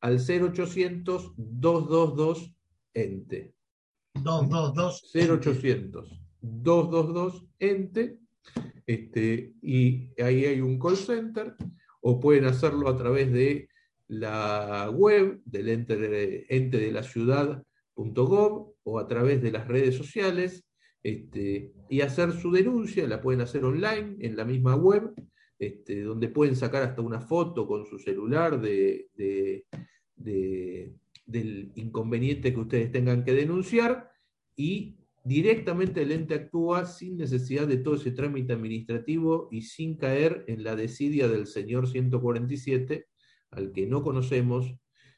al 0800 222 ente. 222 0800 222 ente, este, y ahí hay un call center, o pueden hacerlo a través de la web del ente de, la ciudad.gov o a través de las redes sociales este, y hacer su denuncia, la pueden hacer online en la misma web, este, donde pueden sacar hasta una foto con su celular de, del inconveniente que ustedes tengan que denunciar y directamente el ente actúa sin necesidad de todo ese trámite administrativo y sin caer en la desidia del señor 147, al que no conocemos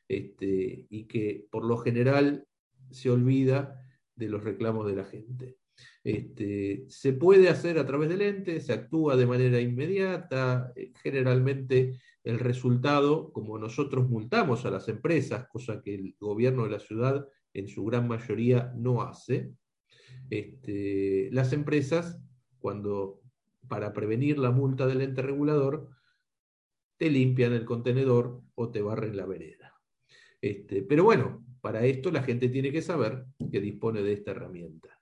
este, y que por lo general se olvida de los reclamos de la gente. Este, se puede hacer a través del ente, se actúa de manera inmediata, eh, generalmente el resultado, como nosotros multamos a las empresas, cosa que el gobierno de la ciudad en su gran mayoría no hace, este, las empresas, cuando para prevenir la multa del ente regulador, te limpian el contenedor o te barren la vereda. Este, pero bueno, para esto la gente tiene que saber que dispone de esta herramienta.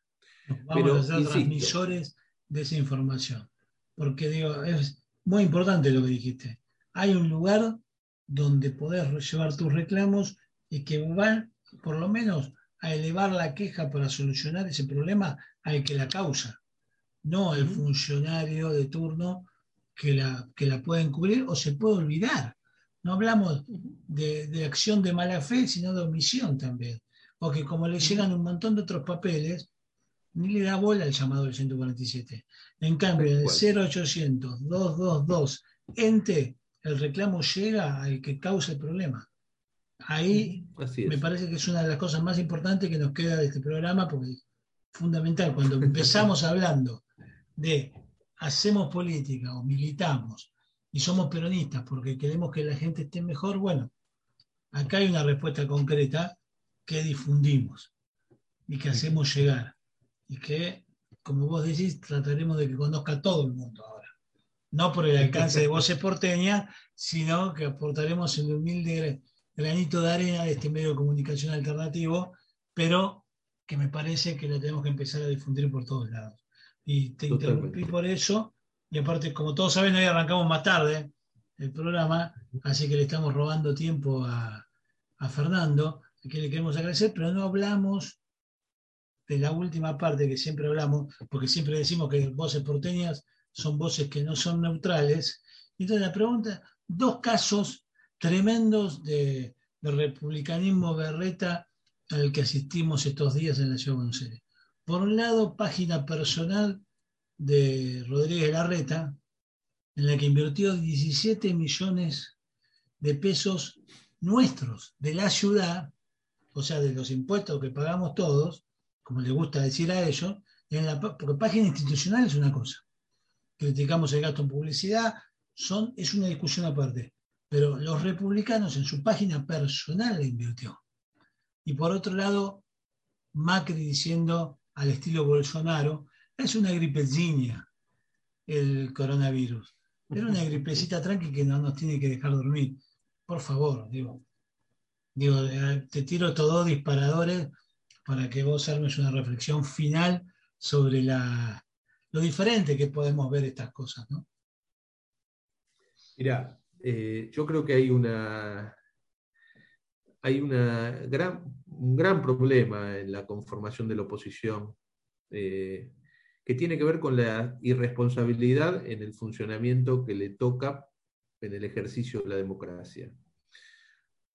Vamos a ser transmisores de esa información, porque digo, es muy importante lo que dijiste. Hay un lugar donde podés llevar tus reclamos y que van, por lo menos, a elevar la queja para solucionar ese problema al que la causa, no el funcionario de turno que la, que la puede encubrir o se puede olvidar. No hablamos de, acción de mala fe, sino de omisión también. O que como le llegan un montón de otros papeles, ni le da bola al llamado del 147. En cambio, en el 0800-222 ente, el reclamo llega al que causa el problema. Ahí me parece que es una de las cosas más importantes que nos queda de este programa, porque es fundamental. Cuando empezamos hablando de hacemos política o militamos y somos peronistas porque queremos que la gente esté mejor, bueno, acá hay una respuesta concreta que difundimos y que hacemos llegar y que, como vos decís, trataremos de que conozca todo el mundo ahora. No por el alcance de voces porteñas, sino que aportaremos el humilde granito de arena de este medio de comunicación alternativo, pero que me parece que lo tenemos que empezar a difundir por todos lados. Y te interrumpí por eso, y aparte, como todos saben, hoy arrancamos más tarde el programa, así que le estamos robando tiempo a, a Fernando, a quien le queremos agradecer, pero no hablamos de la última parte que siempre hablamos, porque siempre decimos que voces porteñas son voces que no son neutrales. Entonces la pregunta, dos casos tremendos de, republicanismo berreta al que asistimos estos días en la Ciudad de Buenos Aires. Por un lado, página personal de Rodríguez Larreta, en la que invirtió 17 millones de pesos nuestros, de la ciudad, o sea, de los impuestos que pagamos todos, como le gusta decir a ellos, en la, porque página institucional es una cosa. Criticamos el gasto en publicidad, son, es una discusión aparte. Pero los republicanos en su página personal le invirtió. Y por otro lado, Macri diciendo al estilo Bolsonaro, es una gripecina el coronavirus. Era una gripecita tranqui que no nos tiene que dejar dormir. Por favor, digo. Digo, te tiro estos dos disparadores para que vos armes una reflexión final sobre la, lo diferente que podemos ver estas cosas. ¿no? Mira, eh, yo creo que hay una hay una gran, un gran problema en la conformación de la oposición eh, que tiene que ver con la irresponsabilidad en el funcionamiento que le toca en el ejercicio de la democracia.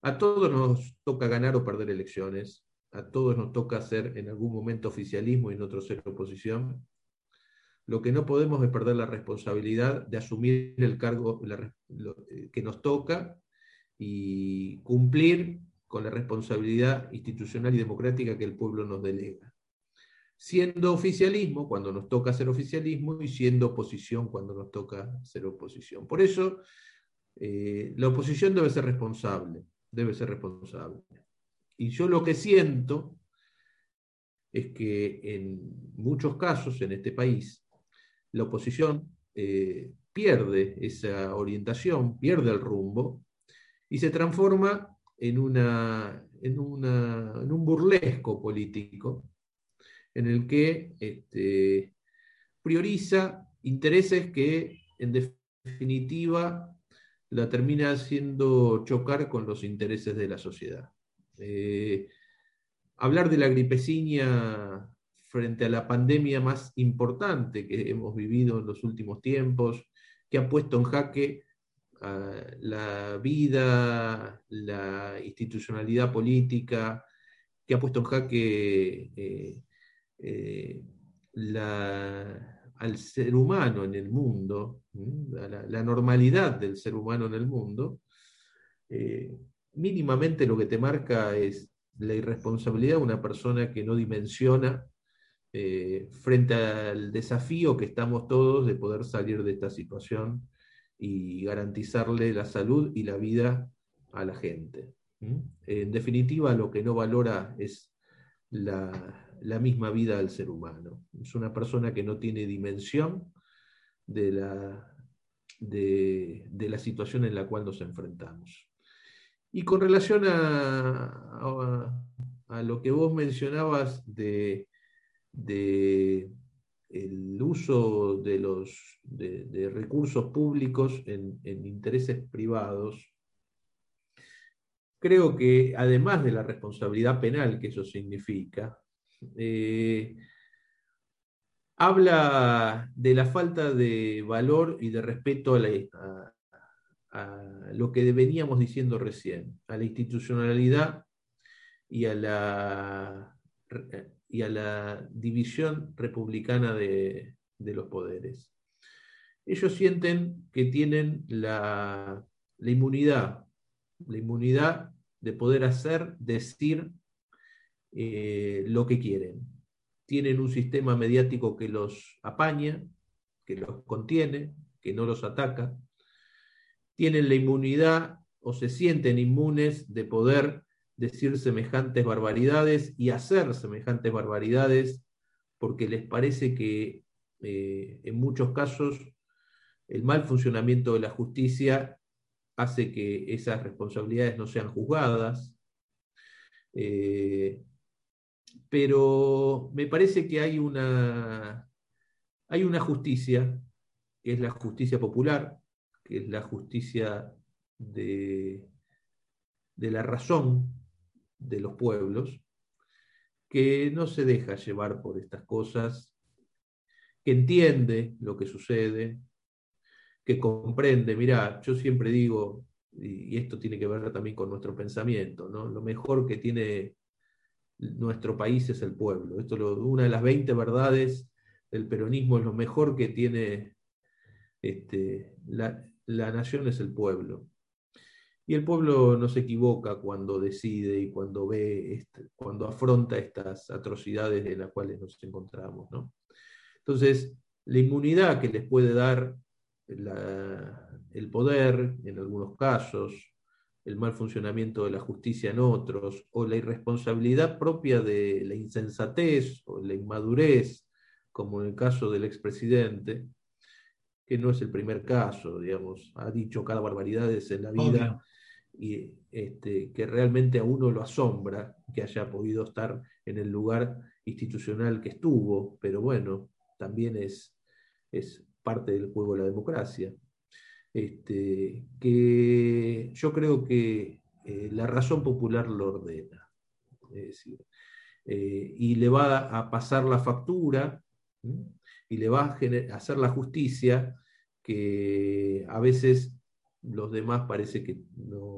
A todos nos toca ganar o perder elecciones, a todos nos toca hacer en algún momento oficialismo y en otro ser oposición. Lo que no podemos es perder la responsabilidad de asumir el cargo eh, que nos toca y cumplir con la responsabilidad institucional y democrática que el pueblo nos delega. Siendo oficialismo cuando nos toca ser oficialismo y siendo oposición cuando nos toca ser oposición. Por eso, eh, la oposición debe ser responsable, debe ser responsable. Y yo lo que siento es que en muchos casos en este país la oposición eh, pierde esa orientación, pierde el rumbo y se transforma en, una, en, una, en un burlesco político en el que este, prioriza intereses que en definitiva la termina haciendo chocar con los intereses de la sociedad. Eh, hablar de la gripeciña frente a la pandemia más importante que hemos vivido en los últimos tiempos, que ha puesto en jaque la vida, la institucionalidad política, que ha puesto en jaque eh, eh, al ser humano en el mundo, la, normalidad del ser humano en el mundo, eh, mínimamente lo que te marca es la irresponsabilidad de una persona que no dimensiona frente al desafío que estamos todos de poder salir de esta situación y garantizarle la salud y la vida a la gente. En definitiva, lo que no valora es la, misma vida del ser humano. Es una persona que no tiene dimensión de la, de, la situación en la cual nos enfrentamos. Y con relación a, a, lo que vos mencionabas de, de el uso de, los, de, recursos públicos en, intereses privados, creo que además de la responsabilidad penal que eso significa, eh, habla de la falta de valor y de respeto a, a, lo que veníamos diciendo recién, a la institucionalidad y a la y a la división republicana de, los poderes. Ellos sienten que tienen la, inmunidad, la inmunidad de poder hacer, decir eh, lo que quieren. Tienen un sistema mediático que los apaña, que los contiene, que no los ataca. Tienen la inmunidad o se sienten inmunes de poder decir semejantes barbaridades y hacer semejantes barbaridades porque les parece que eh, en muchos casos el mal funcionamiento de la justicia hace que esas responsabilidades no sean juzgadas. Eh, pero me parece que hay una, hay una justicia, que es la justicia popular, que es la justicia de, de la razón, de los pueblos, que no se deja llevar por estas cosas, que entiende lo que sucede, que comprende. Mira, yo siempre digo, y esto tiene que ver también con nuestro pensamiento, ¿no? lo mejor que tiene nuestro país es el pueblo. Esto es una de las 20 verdades del peronismo, es lo mejor que tiene este, la, la nación es el pueblo. Y el pueblo no se equivoca cuando decide y cuando ve, este, cuando afronta estas atrocidades en las cuales nos encontramos. Entonces, la inmunidad que les puede dar el poder en algunos casos, el mal funcionamiento de la justicia en otros, o la irresponsabilidad propia de la insensatez o la inmadurez, como en el caso del expresidente, que no es el primer caso, digamos, ha dicho cada barbaridad en la vida y este, que realmente a uno lo asombra que haya podido estar en el lugar institucional que estuvo, pero bueno, también es, es parte del juego de la democracia. Este, que yo creo que eh, la razón popular lo ordena. Eh, y le va a pasar la factura y le va a hacer la justicia que a veces los demás parece que no,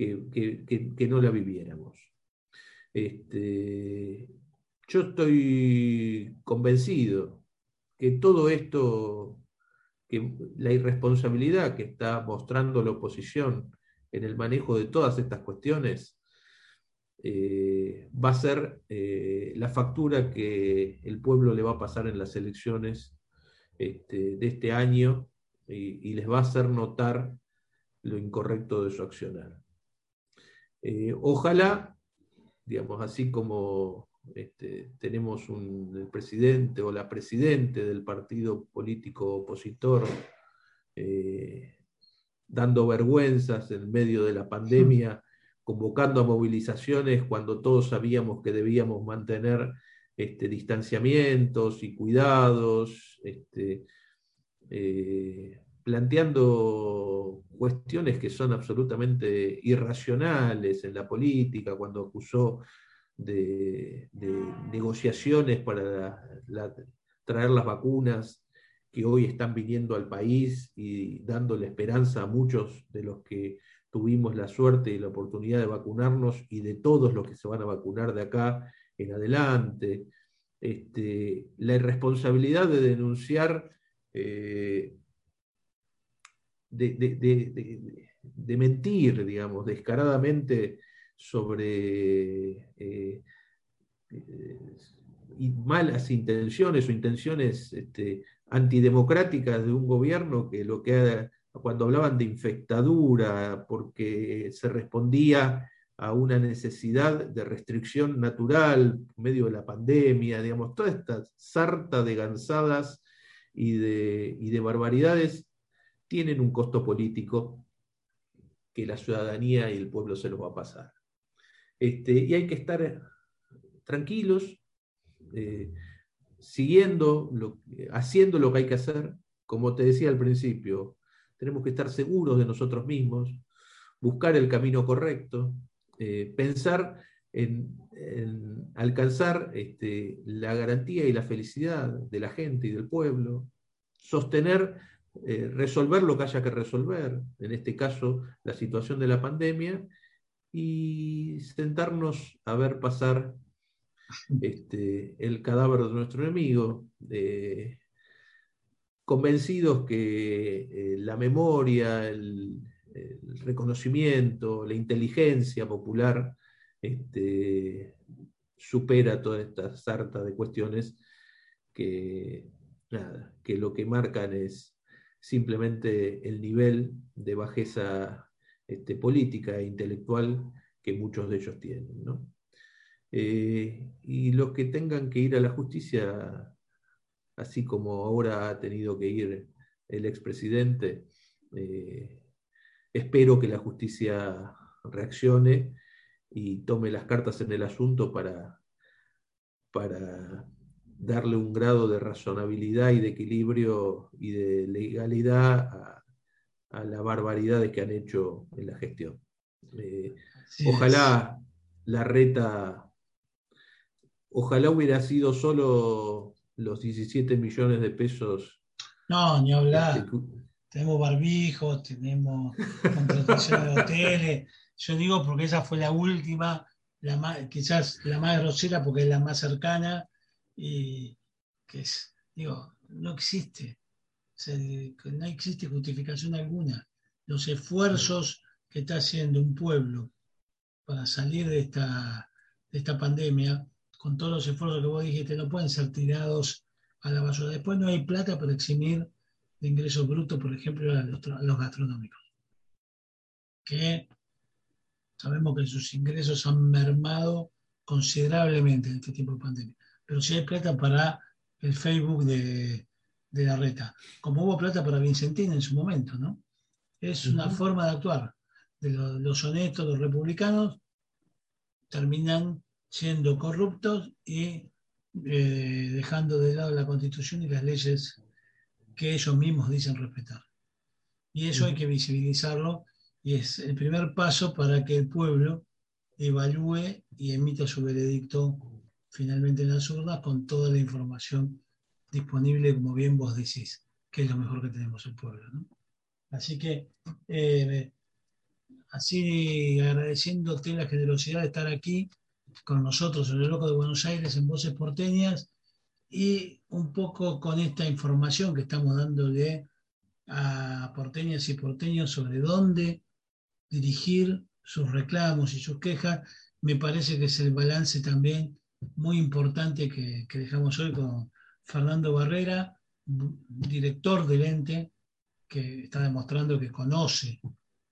que, no la viviéramos. Este, yo estoy convencido que todo esto, que la irresponsabilidad que está mostrando la oposición en el manejo de todas estas cuestiones, eh, va a ser eh, la factura que el pueblo le va a pasar en las elecciones este, de este año y, les va a hacer notar lo incorrecto de su accionar. Eh, ojalá, digamos, así como este, tenemos un, el presidente o la presidente del partido político opositor eh, dando vergüenzas en medio de la pandemia, convocando a movilizaciones cuando todos sabíamos que debíamos mantener este, distanciamientos y cuidados, este, eh, planteando cuestiones que son absolutamente irracionales en la política, cuando acusó de, negociaciones para traer las vacunas que hoy están viniendo al país y dándole esperanza a muchos de los que tuvimos la suerte y la oportunidad de vacunarnos y de todos los que se van a vacunar de acá en adelante. Este, la irresponsabilidad de denunciar, eh, de, mentir, digamos, descaradamente sobre eh, eh, malas intenciones o intenciones este, antidemocráticas de un gobierno que lo que cuando hablaban de infectadura, porque se respondía a una necesidad de restricción natural en medio de la pandemia, digamos, toda esta sarta de gansadas y de, de barbaridades tienen un costo político que la ciudadanía y el pueblo se los va a pasar. Este, y hay que estar tranquilos, eh, siguiendo, lo, haciendo lo que hay que hacer, como te decía al principio, tenemos que estar seguros de nosotros mismos, buscar el camino correcto, eh, pensar en, alcanzar este, la garantía y la felicidad de la gente y del pueblo, sostener, eh, resolver lo que haya que resolver, en este caso la situación de la pandemia, y sentarnos a ver pasar este, el cadáver de nuestro enemigo, convencidos que eh, la memoria, el, reconocimiento, la inteligencia popular este, supera toda esta sarta de cuestiones que, que lo que marcan es simplemente el nivel de bajeza este, política e intelectual que muchos de ellos tienen. ¿no? Eh, y los que tengan que ir a la justicia, así como ahora ha tenido que ir el expresidente, eh, espero que la justicia reaccione y tome las cartas en el asunto para, para darle un grado de razonabilidad y de equilibrio y de legalidad a, a la barbaridad que han hecho en la gestión. Eh, ojalá la reta Ojalá hubiera sido solo los 17 millones de pesos. No, ni hablar. Este, tenemos barbijos, tenemos contratación de hoteles. Yo digo porque esa fue la última, la quizás la más grosera porque es la más cercana y que es, digo, no existe. no existe justificación alguna. Los esfuerzos que está haciendo un pueblo para salir de esta, de esta pandemia con todos los esfuerzos que vos dijiste, no pueden ser tirados a la basura. Después no hay plata para eximir de ingresos brutos, por ejemplo, a los, gastronómicos, que sabemos que sus ingresos han mermado considerablemente en este tipo de pandemia. Pero sí hay plata para el Facebook de, la reta, como hubo plata para Vincentín en su momento, ¿no? Es una forma de actuar. De los honestos, los republicanos, terminan siendo corruptos y eh, dejando de lado la constitución y las leyes que ellos mismos dicen respetar. Y eso hay que visibilizarlo y es el primer paso para que el pueblo evalúe y emita su veredicto finalmente en las urnas con toda la información disponible, como bien vos decís, que es lo mejor que tenemos el pueblo. Así que, eh, así agradeciéndote la generosidad de estar aquí, con nosotros en el Loco de Buenos Aires en Voces Porteñas y un poco con esta información que estamos dándole a porteñas y porteños sobre dónde dirigir sus reclamos y sus quejas, me parece que es el balance también muy importante que, dejamos hoy con Fernando Barrera, director del ente, que está demostrando que conoce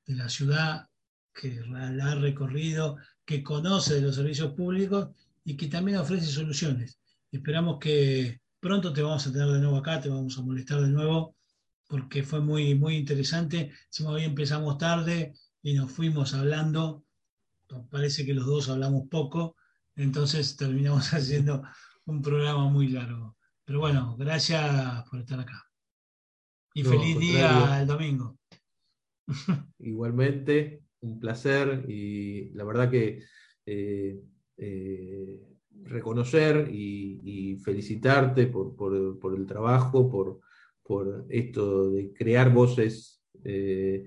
de la ciudad, que la ha recorrido que conoce de los servicios públicos y que también ofrece soluciones. Esperamos que pronto te vamos a tener de nuevo acá, te vamos a molestar de nuevo, porque fue muy, muy interesante. Si hoy empezamos tarde y nos fuimos hablando, parece que los dos hablamos poco, entonces terminamos haciendo un programa muy largo. Pero bueno, gracias por estar acá. Y feliz día el domingo. Igualmente, un placer y la verdad que eh, eh, reconocer y, felicitarte por, el trabajo, por, esto de crear voces eh,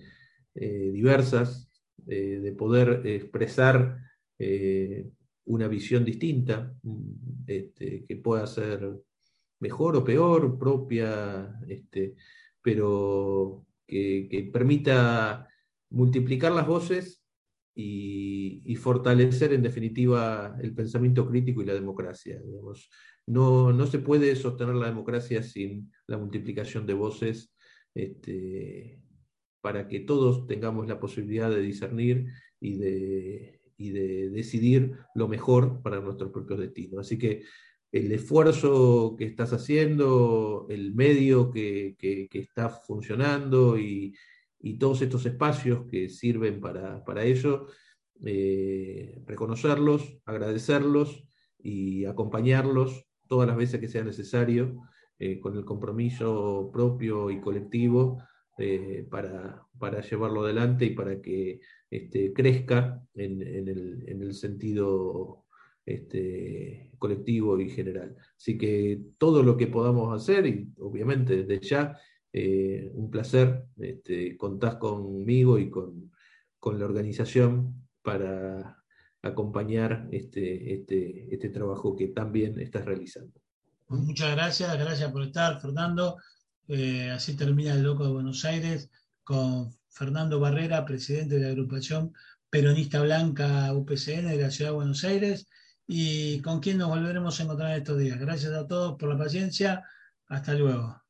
diversas, de poder expresar una visión distinta, este, que pueda ser mejor o peor, propia, este, pero que, permita multiplicar las voces y, fortalecer en definitiva el pensamiento crítico y la democracia. No, no, se puede sostener la democracia sin la multiplicación de voces este, para que todos tengamos la posibilidad de discernir y de, y de decidir lo mejor para nuestros propios destinos. Así que el esfuerzo que estás haciendo, el medio que, está funcionando y, todos estos espacios que sirven para, ello, eh, reconocerlos, agradecerlos y acompañarlos todas las veces que sea necesario eh, con el compromiso propio y colectivo eh, para, llevarlo adelante y para que este, crezca en, el, en el sentido este, colectivo y general. Así que todo lo que podamos hacer, y obviamente desde ya, eh, un placer, este, contás conmigo y con, la organización para acompañar este, este, este trabajo que también estás realizando. Muchas gracias, gracias por estar, Fernando. Eh, así termina el Loco de Buenos Aires con Fernando Barrera, presidente de la agrupación peronista blanca UPCN de la Ciudad de Buenos Aires y con quién nos volveremos a encontrar estos días. Gracias a todos por la paciencia. Hasta luego.